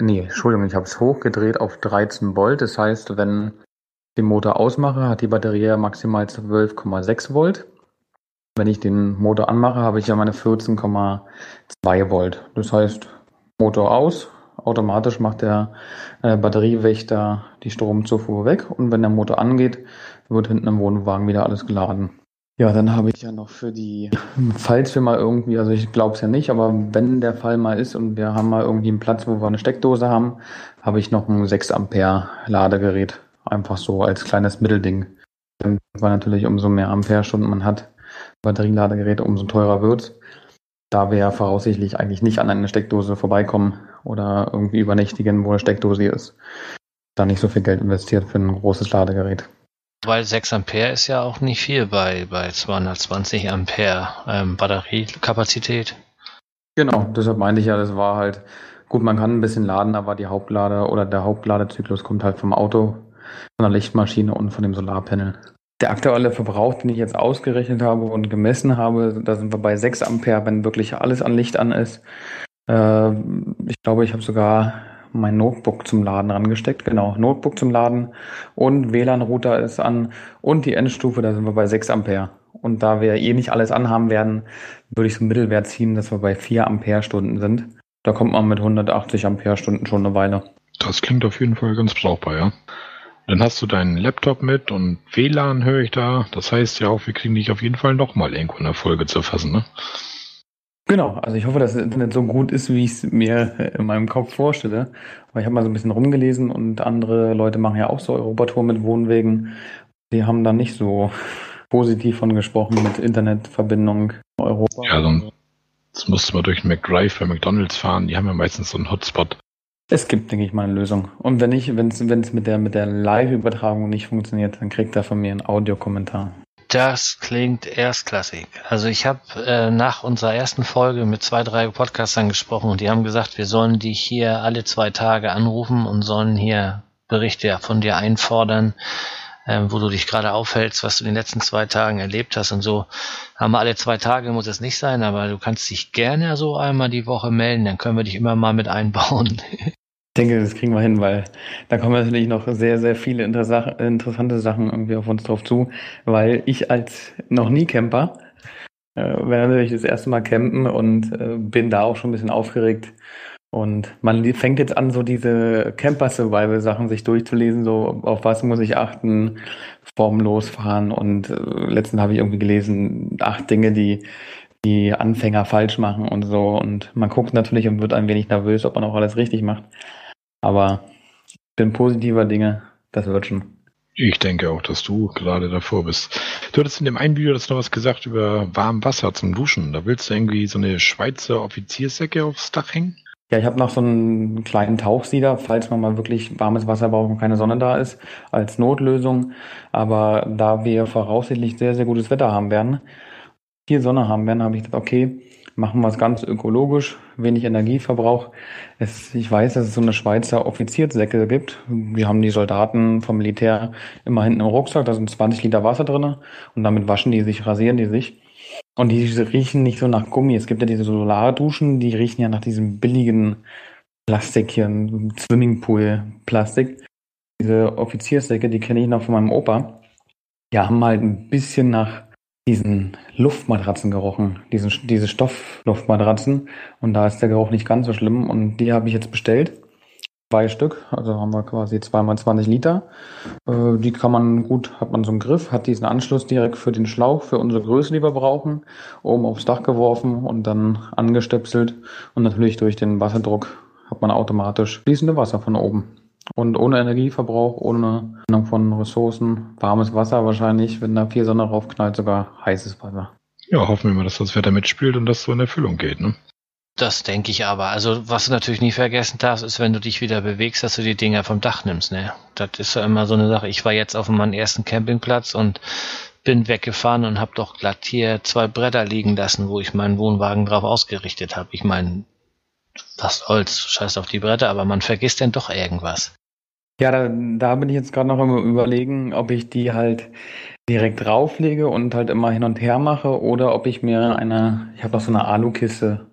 [SPEAKER 6] nee, Entschuldigung, ich habe es hochgedreht auf 13 Volt. Das heißt, wenn ich den Motor ausmache, hat die Batterie maximal 12,6 Volt. Wenn ich den Motor anmache, habe ich ja meine 14,2 Volt. Das heißt, Motor aus, automatisch macht der äh, Batteriewächter die Stromzufuhr weg und wenn der Motor angeht, wird hinten im Wohnwagen wieder alles geladen. Ja, dann habe ich ja noch für die, falls wir mal irgendwie, also ich glaube es ja nicht, aber wenn der Fall mal ist und wir haben mal irgendwie einen Platz, wo wir eine Steckdose haben, habe ich noch ein 6 Ampere Ladegerät. Einfach so als kleines Mittelding. Weil natürlich umso mehr Ampere-Stunden man hat, Batterieladegeräte, umso teurer wird's. Da wir ja voraussichtlich eigentlich nicht an eine Steckdose vorbeikommen, oder irgendwie übernächtigen, wo eine Steckdose ist. Da nicht so viel Geld investiert für ein großes Ladegerät.
[SPEAKER 2] Weil 6 Ampere ist ja auch nicht viel bei, bei 220 Ampere ähm, Batteriekapazität.
[SPEAKER 6] Genau, deshalb meinte ich ja, das war halt, gut, man kann ein bisschen laden, aber die Hauptlade oder der Hauptladezyklus kommt halt vom Auto, von der Lichtmaschine und von dem Solarpanel. Der aktuelle Verbrauch, den ich jetzt ausgerechnet habe und gemessen habe, da sind wir bei 6 Ampere, wenn wirklich alles an Licht an ist. Äh, ich glaube, ich habe sogar mein Notebook zum Laden rangesteckt. Genau, Notebook zum Laden und WLAN-Router ist an und die Endstufe, da sind wir bei 6 Ampere. Und da wir eh nicht alles anhaben werden, würde ich so einen Mittelwert ziehen, dass wir bei 4 Ampere-Stunden sind. Da kommt man mit 180 Ampere-Stunden schon eine Weile.
[SPEAKER 1] Das klingt auf jeden Fall ganz brauchbar, ja. Dann hast du deinen Laptop mit und WLAN höre ich da. Das heißt ja auch, wir kriegen dich auf jeden Fall nochmal irgendwo in der Folge zu fassen, ne?
[SPEAKER 6] Genau, also ich hoffe, dass das Internet so gut ist, wie ich es mir in meinem Kopf vorstelle. Weil ich habe mal so ein bisschen rumgelesen und andere Leute machen ja auch so Europatour mit Wohnwegen. Die haben da nicht so positiv von gesprochen mit Internetverbindung in Europa.
[SPEAKER 1] Ja, sonst musste man durch McDrive bei McDonalds fahren. Die haben ja meistens so einen Hotspot.
[SPEAKER 6] Es gibt, denke ich mal, eine Lösung. Und wenn nicht, wenn es mit der, mit der Live-Übertragung nicht funktioniert, dann kriegt er von mir einen Audiokommentar.
[SPEAKER 2] Das klingt erstklassig. Also ich habe äh, nach unserer ersten Folge mit zwei, drei Podcastern gesprochen und die haben gesagt, wir sollen dich hier alle zwei Tage anrufen und sollen hier Berichte von dir einfordern, äh, wo du dich gerade aufhältst, was du in den letzten zwei Tagen erlebt hast und so. Haben wir alle zwei Tage, muss es nicht sein, aber du kannst dich gerne so einmal die Woche melden, dann können wir dich immer mal mit einbauen.
[SPEAKER 6] denke, das kriegen wir hin, weil da kommen natürlich noch sehr, sehr viele interessante Sachen irgendwie auf uns drauf zu, weil ich als noch nie Camper äh, werde natürlich das erste Mal campen und äh, bin da auch schon ein bisschen aufgeregt. Und man fängt jetzt an, so diese Camper-Survival-Sachen sich durchzulesen, so auf was muss ich achten vorm Losfahren. Und äh, letztens habe ich irgendwie gelesen, acht Dinge, die die Anfänger falsch machen und so. Und man guckt natürlich und wird ein wenig nervös, ob man auch alles richtig macht. Aber ich bin positiver Dinge, das wird schon.
[SPEAKER 1] Ich denke auch, dass du gerade davor bist. Du hattest in dem einen Video das noch was gesagt über warm Wasser zum Duschen. Da willst du irgendwie so eine Schweizer Offizierssäcke aufs Dach hängen?
[SPEAKER 6] Ja, ich habe noch so einen kleinen Tauchsieder, falls man mal wirklich warmes Wasser braucht und keine Sonne da ist, als Notlösung. Aber da wir voraussichtlich sehr, sehr gutes Wetter haben werden, viel Sonne haben werden, habe ich gedacht, okay, machen wir es ganz ökologisch, wenig Energieverbrauch. Es, ich weiß, dass es so eine Schweizer Offizierssäcke gibt. Wir haben die Soldaten vom Militär immer hinten im Rucksack, da sind 20 Liter Wasser drinne und damit waschen die sich, rasieren die sich. Und die riechen nicht so nach Gummi. Es gibt ja diese Solarduschen, die riechen ja nach diesem billigen Plastik hier, Swimmingpool-Plastik. Diese Offizierssäcke, die kenne ich noch von meinem Opa. Die haben halt ein bisschen nach diesen Luftmatratzen gerochen, diesen, diese Stoffluftmatratzen. Und da ist der Geruch nicht ganz so schlimm. Und die habe ich jetzt bestellt. Zwei Stück, also haben wir quasi zweimal 20 Liter. Äh, die kann man gut, hat man so einen Griff, hat diesen Anschluss direkt für den Schlauch, für unsere Größe, die wir brauchen, oben aufs Dach geworfen und dann angestöpselt. Und natürlich durch den Wasserdruck hat man automatisch fließende Wasser von oben. Und ohne Energieverbrauch, ohne Nennung von Ressourcen, warmes Wasser wahrscheinlich, wenn da viel Sonne raufknallt, sogar heißes Wasser.
[SPEAKER 1] Ja, hoffen wir mal, dass das Wetter mitspielt und dass so in Erfüllung geht, ne?
[SPEAKER 2] Das denke ich aber. Also, was du natürlich nie vergessen darfst, ist, wenn du dich wieder bewegst, dass du die Dinger vom Dach nimmst, ne? Das ist ja immer so eine Sache. Ich war jetzt auf meinem ersten Campingplatz und bin weggefahren und habe doch glatt hier zwei Bretter liegen lassen, wo ich meinen Wohnwagen drauf ausgerichtet habe. Ich meine, was Holz, scheiß auf die Bretter, aber man vergisst denn doch irgendwas.
[SPEAKER 6] Ja, da, da bin ich jetzt gerade noch immer überlegen, ob ich die halt direkt drauflege und halt immer hin und her mache oder ob ich mir eine, ich habe noch so eine Alukiste,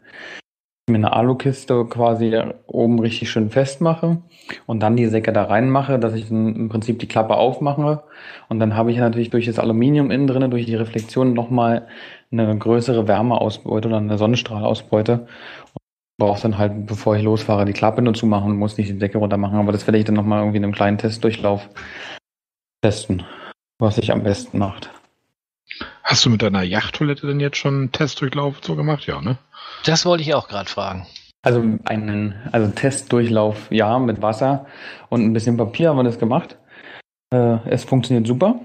[SPEAKER 6] mir eine Alukiste quasi oben richtig schön festmache und dann die Säcke da reinmache, dass ich im Prinzip die Klappe aufmache und dann habe ich natürlich durch das Aluminium innen drin, durch die Reflexion nochmal eine größere Wärmeausbeute oder eine Sonnenstrahlausbeute brauche dann halt, bevor ich losfahre, die Klappe nur zumachen und muss nicht die Decke runter machen. Aber das werde ich dann nochmal irgendwie in einem kleinen Testdurchlauf testen, was sich am besten macht.
[SPEAKER 1] Hast du mit deiner Yachttoilette denn jetzt schon einen Testdurchlauf so gemacht? Ja, ne?
[SPEAKER 2] Das wollte ich auch gerade fragen.
[SPEAKER 6] Also einen also Testdurchlauf, ja, mit Wasser und ein bisschen Papier haben wir das gemacht. Äh, es funktioniert super.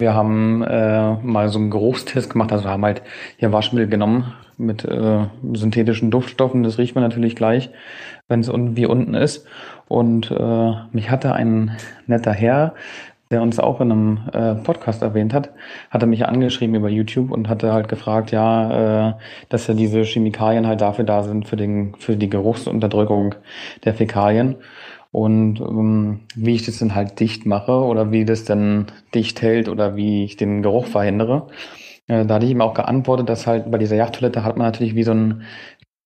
[SPEAKER 6] Wir haben äh, mal so einen Geruchstest gemacht, also haben halt hier Waschmittel genommen, mit äh, synthetischen Duftstoffen. Das riecht man natürlich gleich, wenn es wie unten ist. Und äh, mich hatte ein netter Herr, der uns auch in einem äh, Podcast erwähnt hat, hatte mich angeschrieben über YouTube und hatte halt gefragt, ja, äh, dass ja diese Chemikalien halt dafür da sind, für, den, für die Geruchsunterdrückung der Fäkalien. Und ähm, wie ich das dann halt dicht mache oder wie das dann dicht hält oder wie ich den Geruch verhindere. Äh, da hatte ich ihm auch geantwortet, dass halt bei dieser Yachttoilette hat man natürlich wie so ein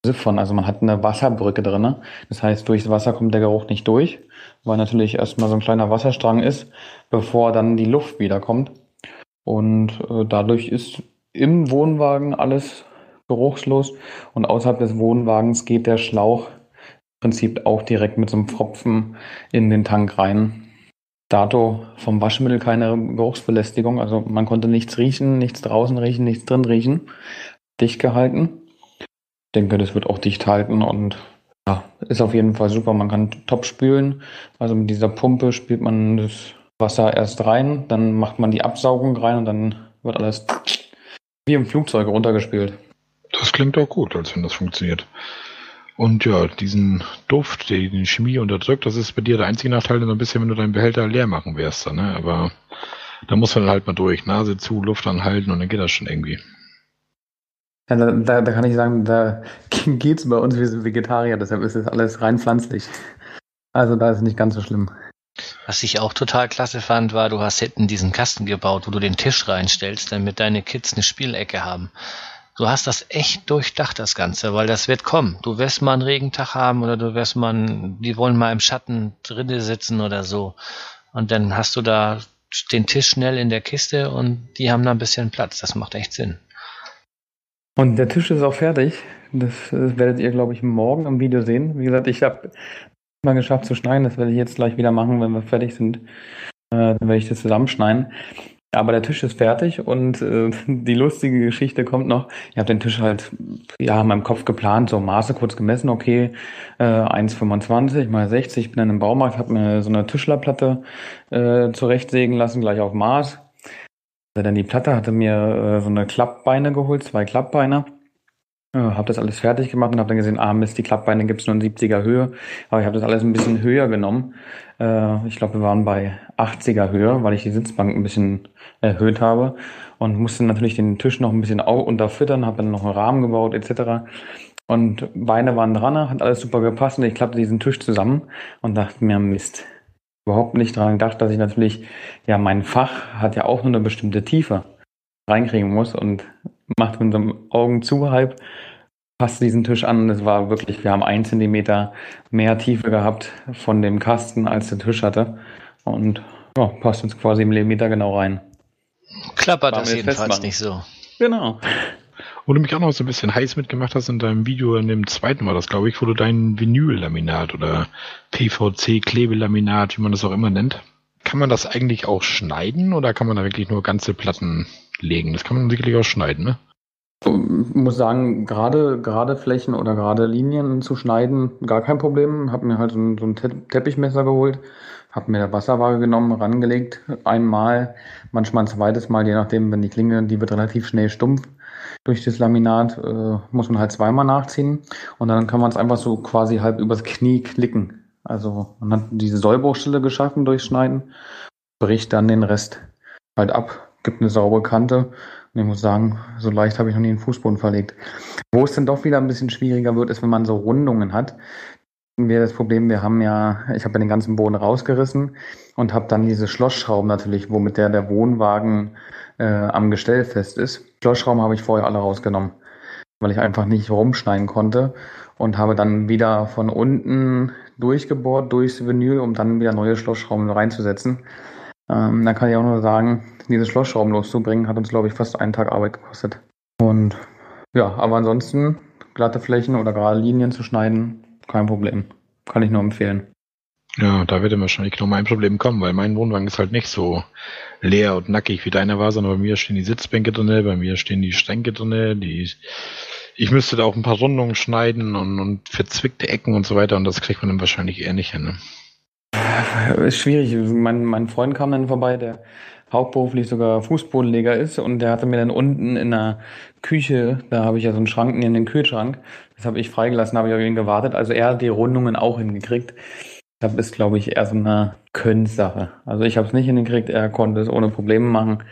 [SPEAKER 6] Siphon, also man hat eine Wasserbrücke drin. Das heißt, durchs Wasser kommt der Geruch nicht durch, weil natürlich erstmal so ein kleiner Wasserstrang ist, bevor dann die Luft wiederkommt. Und äh, dadurch ist im Wohnwagen alles geruchslos und außerhalb des Wohnwagens geht der Schlauch Prinzip auch direkt mit so einem Pfropfen in den Tank rein dato vom Waschmittel keine Geruchsbelästigung. Also man konnte nichts riechen, nichts draußen riechen, nichts drin riechen. Dicht gehalten. Ich denke, das wird auch dicht halten und ja, ist auf jeden Fall super. Man kann top spülen. Also mit dieser Pumpe spült man das Wasser erst rein, dann macht man die Absaugung rein und dann wird alles wie im Flugzeug runtergespült.
[SPEAKER 1] Das klingt auch gut, als wenn das funktioniert. Und ja, diesen Duft, den die Chemie unterdrückt, das ist bei dir der einzige Nachteil, so ein bisschen, wenn du deinen Behälter leer machen wirst. Dann, ne? Aber da muss man halt mal durch. Nase zu, Luft anhalten und dann geht das schon irgendwie.
[SPEAKER 6] Ja, da, da, da kann ich sagen, da geht's bei uns, wir sind Vegetarier, deshalb ist das alles rein pflanzlich. Also da ist es nicht ganz so schlimm.
[SPEAKER 2] Was ich auch total klasse fand, war, du hast hinten diesen Kasten gebaut, wo du den Tisch reinstellst, damit deine Kids eine Spielecke haben du hast das echt durchdacht, das Ganze, weil das wird kommen. Du wirst mal einen Regentag haben oder du wirst mal, einen, die wollen mal im Schatten drinnen sitzen oder so. Und dann hast du da den Tisch schnell in der Kiste und die haben da ein bisschen Platz. Das macht echt Sinn.
[SPEAKER 6] Und der Tisch ist auch fertig. Das, das werdet ihr, glaube ich, morgen im Video sehen. Wie gesagt, ich habe mal geschafft zu schneiden. Das werde ich jetzt gleich wieder machen, wenn wir fertig sind. Äh, dann werde ich das zusammenschneiden. Aber der Tisch ist fertig und äh, die lustige Geschichte kommt noch. Ich habe den Tisch halt ja in meinem Kopf geplant, so Maße kurz gemessen, okay, äh, 1,25 mal 60. Ich bin dann im Baumarkt, habe mir so eine Tischlerplatte äh, zurechtsägen lassen, gleich auf Maß. Dann die Platte hatte mir äh, so eine Klappbeine geholt, zwei Klappbeine. Äh, habe das alles fertig gemacht und habe dann gesehen, ah Mist, die Klappbeine gibt es nur in 70er Höhe. Aber ich habe das alles ein bisschen höher genommen. Äh, ich glaube, wir waren bei 80er Höhe, weil ich die Sitzbank ein bisschen erhöht habe und musste natürlich den Tisch noch ein bisschen unterfüttern, habe dann noch einen Rahmen gebaut etc. Und Beine waren dran, hat alles super gepasst und ich klappte diesen Tisch zusammen und dachte mir, Mist, überhaupt nicht daran gedacht, dass ich natürlich, ja, mein Fach hat ja auch nur eine bestimmte Tiefe reinkriegen muss und macht mit unserem Augen zu halb, passt diesen Tisch an es war wirklich, wir haben einen Zentimeter mehr Tiefe gehabt von dem Kasten, als der Tisch hatte und ja, passt uns quasi im Millimeter genau rein.
[SPEAKER 2] Klappert das jedenfalls nicht so.
[SPEAKER 6] Genau.
[SPEAKER 1] Wo du mich auch noch so ein bisschen heiß mitgemacht hast in deinem Video, in dem zweiten war das, glaube ich, wo du dein Vinyl-Laminat oder PVC-Klebelaminat, wie man das auch immer nennt. Kann man das eigentlich auch schneiden oder kann man da wirklich nur ganze Platten legen? Das kann man sicherlich auch schneiden, ne?
[SPEAKER 6] Ich muss sagen, gerade, gerade Flächen oder gerade Linien zu schneiden, gar kein Problem. Hab mir halt so ein, so ein Teppichmesser geholt, hab mir der Wasserwaage genommen, rangelegt, einmal, manchmal ein zweites Mal, je nachdem, wenn die Klinge, die wird relativ schnell stumpf durch das Laminat äh, muss man halt zweimal nachziehen und dann kann man es einfach so quasi halb übers Knie klicken. Also man hat diese Sollbruchstelle geschaffen durch Schneiden, bricht dann den Rest halt ab, gibt eine saubere Kante. Und ich muss sagen, so leicht habe ich noch nie einen Fußboden verlegt. Wo es dann doch wieder ein bisschen schwieriger wird, ist, wenn man so Rundungen hat. Wir das Problem, wir haben ja, ich habe ja den ganzen Boden rausgerissen und habe dann diese Schlossschrauben natürlich, womit der der Wohnwagen äh, am Gestell fest ist. Schlossschrauben habe ich vorher alle rausgenommen, weil ich einfach nicht rumschneiden konnte und habe dann wieder von unten durchgebohrt durchs Vinyl, um dann wieder neue Schlossschrauben reinzusetzen. Ähm, da kann ich auch nur sagen, diese Schlossschrauben loszubringen, hat uns, glaube ich, fast einen Tag Arbeit gekostet. Und ja, aber ansonsten glatte Flächen oder gerade Linien zu schneiden, kein Problem. Kann ich nur empfehlen.
[SPEAKER 1] Ja, da wird wahrscheinlich noch mein Problem kommen, weil mein Wohnwagen ist halt nicht so leer und nackig wie deiner war, sondern bei mir stehen die Sitzbänke drinne, bei mir stehen die Schränke drinne, die ich müsste da auch ein paar Rundungen schneiden und, und verzwickte Ecken und so weiter und das kriegt man dann wahrscheinlich eher nicht hin.
[SPEAKER 6] Ne? Ist schwierig. Mein, mein Freund kam dann vorbei, der hauptberuflich sogar Fußbodenleger ist und der hatte mir dann unten in der Küche, da habe ich ja so einen Schrank in den Kühlschrank, das habe ich freigelassen, habe ich auf ihn gewartet. Also er hat die Rundungen auch hingekriegt. Das ist, glaube ich, eher so eine Könnsache. Also ich habe es nicht hingekriegt, er konnte es ohne Probleme machen.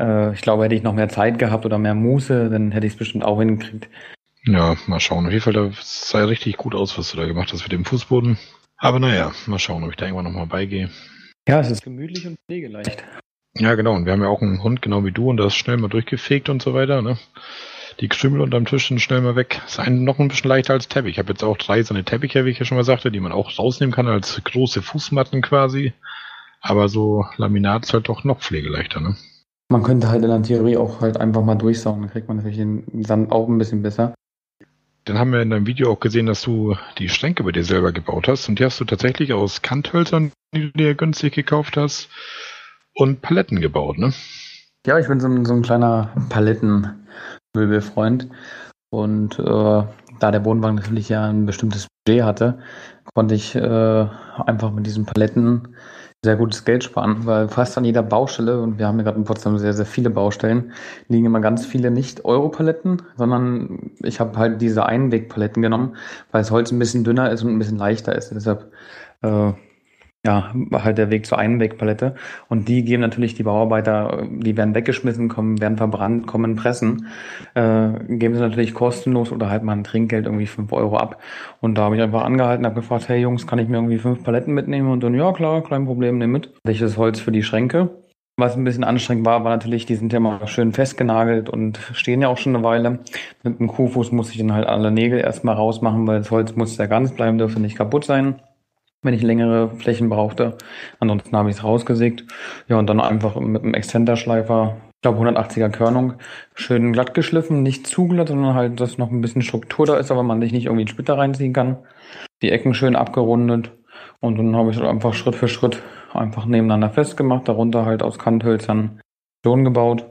[SPEAKER 6] Äh, ich glaube, hätte ich noch mehr Zeit gehabt oder mehr Muße, dann hätte ich es bestimmt auch hingekriegt.
[SPEAKER 1] Ja, mal schauen. Auf jeden Fall, das sah richtig gut aus, was du da gemacht hast mit dem Fußboden. Aber naja, mal schauen, ob ich da irgendwann nochmal beigehe.
[SPEAKER 6] Ja, es ist gemütlich und pflegeleicht.
[SPEAKER 1] Ja, genau. Und wir haben ja auch einen Hund, genau wie du, und das ist schnell mal durchgefegt und so weiter. Ne? Die Krümel unterm Tisch sind schnell mal weg. Ist ein, noch ein bisschen leichter als Teppich. Ich habe jetzt auch drei so eine Teppiche, wie ich ja schon mal sagte, die man auch rausnehmen kann als große Fußmatten quasi. Aber so Laminat ist halt doch noch pflegeleichter, ne?
[SPEAKER 6] Man könnte halt in der Theorie auch halt einfach mal durchsaugen. Dann kriegt man natürlich den Sand auch ein bisschen besser.
[SPEAKER 1] Dann haben wir in deinem Video auch gesehen, dass du die Schränke bei dir selber gebaut hast. Und die hast du tatsächlich aus Kanthölzern, die du dir günstig gekauft hast, und Paletten gebaut, ne?
[SPEAKER 6] Ja, ich bin so, so ein kleiner Palettenmöbelfreund. Und äh, da der Wohnwagen natürlich ja ein bestimmtes Budget hatte, konnte ich äh, einfach mit diesen Paletten sehr gutes Geld sparen, weil fast an jeder Baustelle, und wir haben ja gerade in Potsdam sehr, sehr viele Baustellen, liegen immer ganz viele nicht Europaletten, sondern ich habe halt diese Einwegpaletten genommen, weil das Holz ein bisschen dünner ist und ein bisschen leichter ist. Deshalb äh, ja, halt der Weg zur Einwegpalette. Und die geben natürlich die Bauarbeiter, die werden weggeschmissen, kommen, werden verbrannt, kommen pressen, äh, geben sie natürlich kostenlos oder halt mal ein Trinkgeld irgendwie fünf Euro ab. Und da habe ich einfach angehalten, habe gefragt, hey Jungs, kann ich mir irgendwie fünf Paletten mitnehmen? Und dann, ja klar, kein Problem, nimm mit. Das Holz für die Schränke. Was ein bisschen anstrengend war, war natürlich, die sind ja mal schön festgenagelt und stehen ja auch schon eine Weile. Mit dem Kuhfuß muss ich dann halt alle Nägel erstmal rausmachen, weil das Holz muss ja ganz bleiben, dürfte nicht kaputt sein wenn ich längere Flächen brauchte. Ansonsten habe ich es rausgesägt. Ja, und dann einfach mit einem Exzenterschleifer, ich glaube 180er Körnung, schön glatt geschliffen, nicht zu glatt, sondern halt, dass noch ein bisschen Struktur da ist, aber man sich nicht irgendwie in Splitter reinziehen kann. Die Ecken schön abgerundet. Und dann habe ich es einfach Schritt für Schritt einfach nebeneinander festgemacht, darunter halt aus Kanthölzern Sohn gebaut.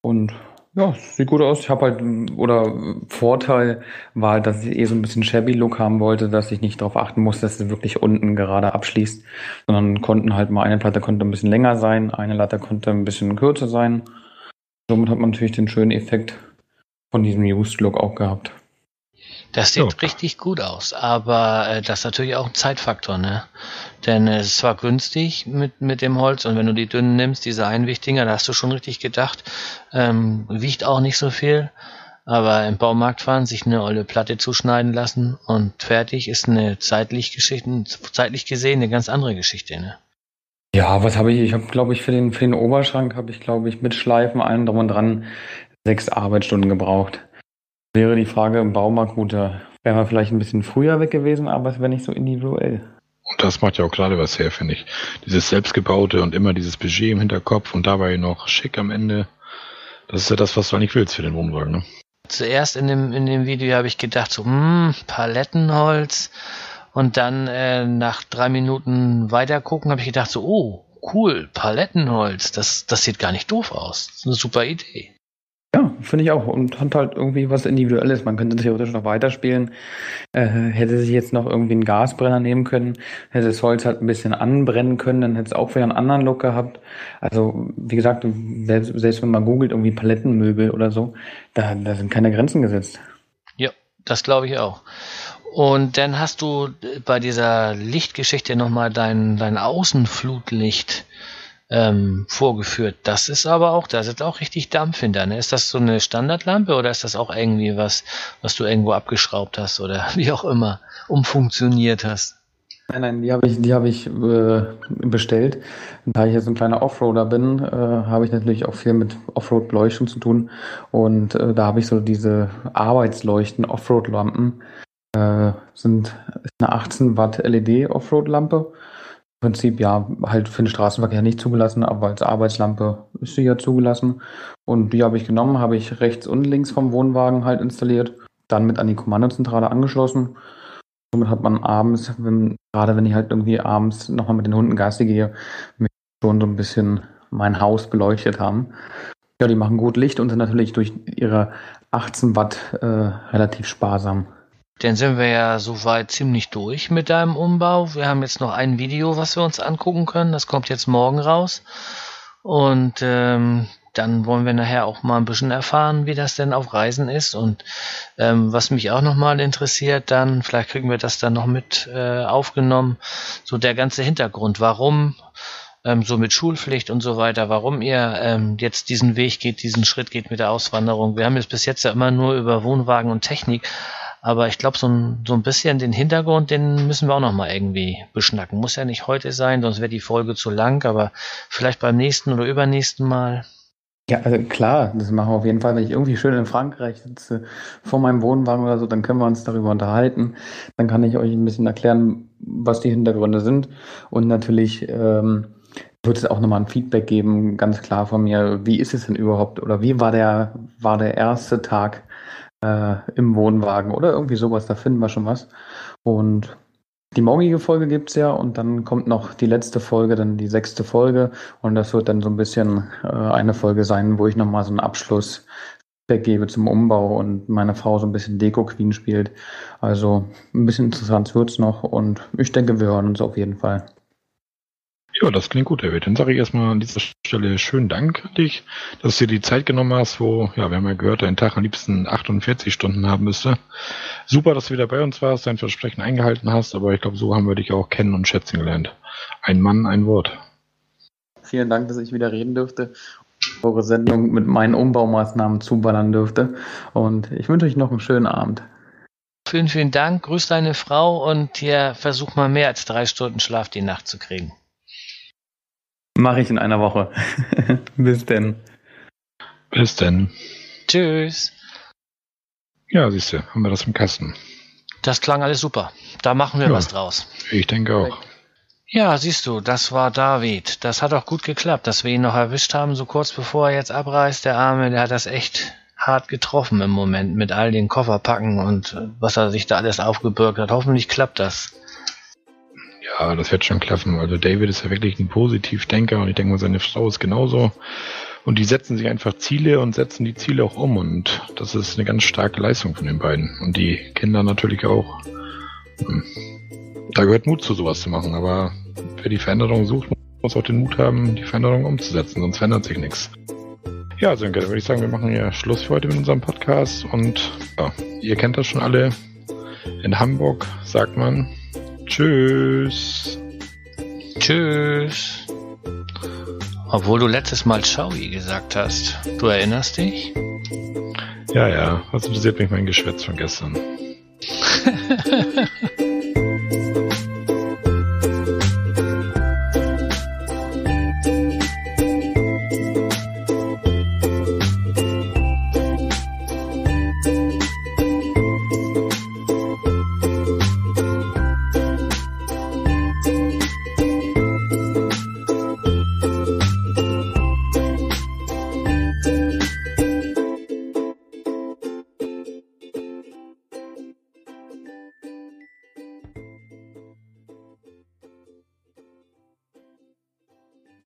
[SPEAKER 6] Und ja, sieht gut aus. Ich habe halt, oder Vorteil war halt, dass ich eh so ein bisschen shabby Look haben wollte, dass ich nicht darauf achten muss, dass es wirklich unten gerade abschließt, sondern konnten halt mal eine Platte konnte ein bisschen länger sein, eine Latte konnte ein bisschen kürzer sein. Somit hat man natürlich den schönen Effekt von diesem Used Look auch gehabt.
[SPEAKER 2] Das sieht ja. richtig gut aus, aber äh, das ist natürlich auch ein Zeitfaktor, ne? Denn es ist zwar günstig mit, mit dem Holz und wenn du die dünnen nimmst, diese Einwichtinger, da hast du schon richtig gedacht, ähm, wiegt auch nicht so viel, aber im Baumarkt fahren, sich eine olle Platte zuschneiden lassen und fertig ist eine zeitlich Geschichte, zeitlich gesehen eine ganz andere Geschichte, ne?
[SPEAKER 6] Ja, was habe ich? Ich habe, glaube ich, für den, für den Oberschrank habe ich, glaube ich, mit Schleifen allen drum und dran sechs Arbeitsstunden gebraucht. Wäre die Frage im Baumarkt, gut, da wäre man vielleicht ein bisschen früher weg gewesen, aber es wäre nicht so individuell.
[SPEAKER 1] Und das macht ja auch gerade was her, finde ich. Dieses selbstgebaute und immer dieses Budget im Hinterkopf und dabei noch schick am Ende. Das ist ja das, was du eigentlich willst für den Wohnwagen, ne?
[SPEAKER 2] Zuerst in dem, in dem Video habe ich gedacht, so, hm, Palettenholz. Und dann äh, nach drei Minuten weiter gucken, habe ich gedacht, so, oh, cool, Palettenholz. Das, das sieht gar nicht doof aus. Das ist eine super Idee.
[SPEAKER 6] Ja, finde ich auch. Und hat halt irgendwie was Individuelles. Man könnte theoretisch noch weiterspielen. Äh, hätte sich jetzt noch irgendwie einen Gasbrenner nehmen können, hätte das Holz halt ein bisschen anbrennen können, dann hätte es auch wieder einen anderen Look gehabt. Also, wie gesagt, selbst, selbst wenn man googelt, irgendwie Palettenmöbel oder so, da, da sind keine Grenzen gesetzt.
[SPEAKER 2] Ja, das glaube ich auch. Und dann hast du bei dieser Lichtgeschichte nochmal dein, dein Außenflutlicht ähm, vorgeführt. Das ist aber auch, da sitzt auch richtig Dampf hinter. Ne? Ist das so eine Standardlampe oder ist das auch irgendwie was, was du irgendwo abgeschraubt hast oder wie auch immer umfunktioniert hast?
[SPEAKER 6] Nein, nein, die habe ich, die habe ich äh, bestellt. Da ich jetzt ein kleiner Offroader bin, äh, habe ich natürlich auch viel mit Offroad-Beleuchtung zu tun. Und äh, da habe ich so diese Arbeitsleuchten, Offroad-Lampen. Äh, sind eine 18 Watt LED Offroad-Lampe Prinzip ja halt für den Straßenverkehr nicht zugelassen, aber als Arbeitslampe ist sie ja zugelassen. Und die habe ich genommen, habe ich rechts und links vom Wohnwagen halt installiert, dann mit an die Kommandozentrale angeschlossen. Somit hat man abends, wenn, gerade wenn ich halt irgendwie abends nochmal mit den Hunden Gassi gehe, schon so ein bisschen mein Haus beleuchtet haben. Ja, die machen gut Licht und sind natürlich durch ihre 18 Watt äh, relativ sparsam.
[SPEAKER 2] Dann sind wir ja soweit ziemlich durch mit deinem Umbau. Wir haben jetzt noch ein Video, was wir uns angucken können. Das kommt jetzt morgen raus. Und ähm, dann wollen wir nachher auch mal ein bisschen erfahren, wie das denn auf Reisen ist. Und ähm, was mich auch nochmal interessiert, dann, vielleicht kriegen wir das dann noch mit äh, aufgenommen, so der ganze Hintergrund. Warum ähm, so mit Schulpflicht und so weiter, warum ihr ähm, jetzt diesen Weg geht, diesen Schritt geht mit der Auswanderung. Wir haben jetzt bis jetzt ja immer nur über Wohnwagen und Technik, aber ich glaube, so ein, so ein bisschen den Hintergrund, den müssen wir auch noch mal irgendwie beschnacken. Muss ja nicht heute sein, sonst wäre die Folge zu lang, aber vielleicht beim nächsten oder übernächsten Mal.
[SPEAKER 6] Ja, also klar, das machen wir auf jeden Fall. Wenn ich irgendwie schön in Frankreich sitze, vor meinem Wohnwagen oder so, dann können wir uns darüber unterhalten. Dann kann ich euch ein bisschen erklären, was die Hintergründe sind. Und natürlich ähm, wird es auch nochmal ein Feedback geben, ganz klar von mir. Wie ist es denn überhaupt oder wie war der, war der erste Tag äh, im Wohnwagen oder irgendwie sowas, da finden wir schon was. Und die morgige Folge gibt's ja und dann kommt noch die letzte Folge, dann die sechste Folge und das wird dann so ein bisschen äh, eine Folge sein, wo ich nochmal so einen Abschluss gebe zum Umbau und meine Frau so ein bisschen Deko-Queen spielt. Also ein bisschen interessant wird's noch und ich denke, wir hören uns auf jeden Fall.
[SPEAKER 1] Ja, das klingt gut, David. Dann sage ich erstmal an dieser Stelle schönen Dank an dich, dass du dir die Zeit genommen hast, wo, ja, wir haben ja gehört, dein Tag am liebsten 48 Stunden haben müsste. Super, dass du wieder bei uns warst, dein Versprechen eingehalten hast, aber ich glaube, so haben wir dich auch kennen und schätzen gelernt. Ein Mann, ein Wort.
[SPEAKER 6] Vielen Dank, dass ich wieder reden durfte, eure Sendung mit meinen Umbaumaßnahmen zuballern dürfte. Und ich wünsche euch noch einen schönen Abend.
[SPEAKER 2] Vielen, vielen Dank. Grüß deine Frau und hier versuch mal mehr als drei Stunden Schlaf die Nacht zu kriegen.
[SPEAKER 6] Mache ich in einer Woche. Bis denn.
[SPEAKER 1] Bis denn.
[SPEAKER 2] Tschüss.
[SPEAKER 1] Ja, siehst du, haben wir das im Kasten.
[SPEAKER 2] Das klang alles super. Da machen wir ja, was draus.
[SPEAKER 1] Ich denke auch.
[SPEAKER 2] Ja, siehst du, das war David. Das hat auch gut geklappt, dass wir ihn noch erwischt haben, so kurz bevor er jetzt abreist. Der Arme, der hat das echt hart getroffen im Moment mit all den Kofferpacken und was er sich da alles aufgebürgt hat. Hoffentlich klappt das.
[SPEAKER 1] Ja, das wird schon klappen. Also David ist ja wirklich ein Positivdenker und ich denke mal, seine Frau ist genauso. Und die setzen sich einfach Ziele und setzen die Ziele auch um. Und das ist eine ganz starke Leistung von den beiden. Und die Kinder natürlich auch. Hm. Da gehört Mut zu sowas zu machen. Aber wer die Veränderung sucht, muss auch den Mut haben, die Veränderung umzusetzen. Sonst verändert sich nichts. Ja, Sönke, da würde ich sagen, wir machen ja Schluss für heute mit unserem Podcast und ja, ihr kennt das schon alle. In Hamburg sagt man Tschüss.
[SPEAKER 2] Tschüss. Obwohl du letztes Mal Schaui gesagt hast. Du erinnerst dich?
[SPEAKER 1] Ja, ja. Was interessiert mich mein Geschwätz von gestern?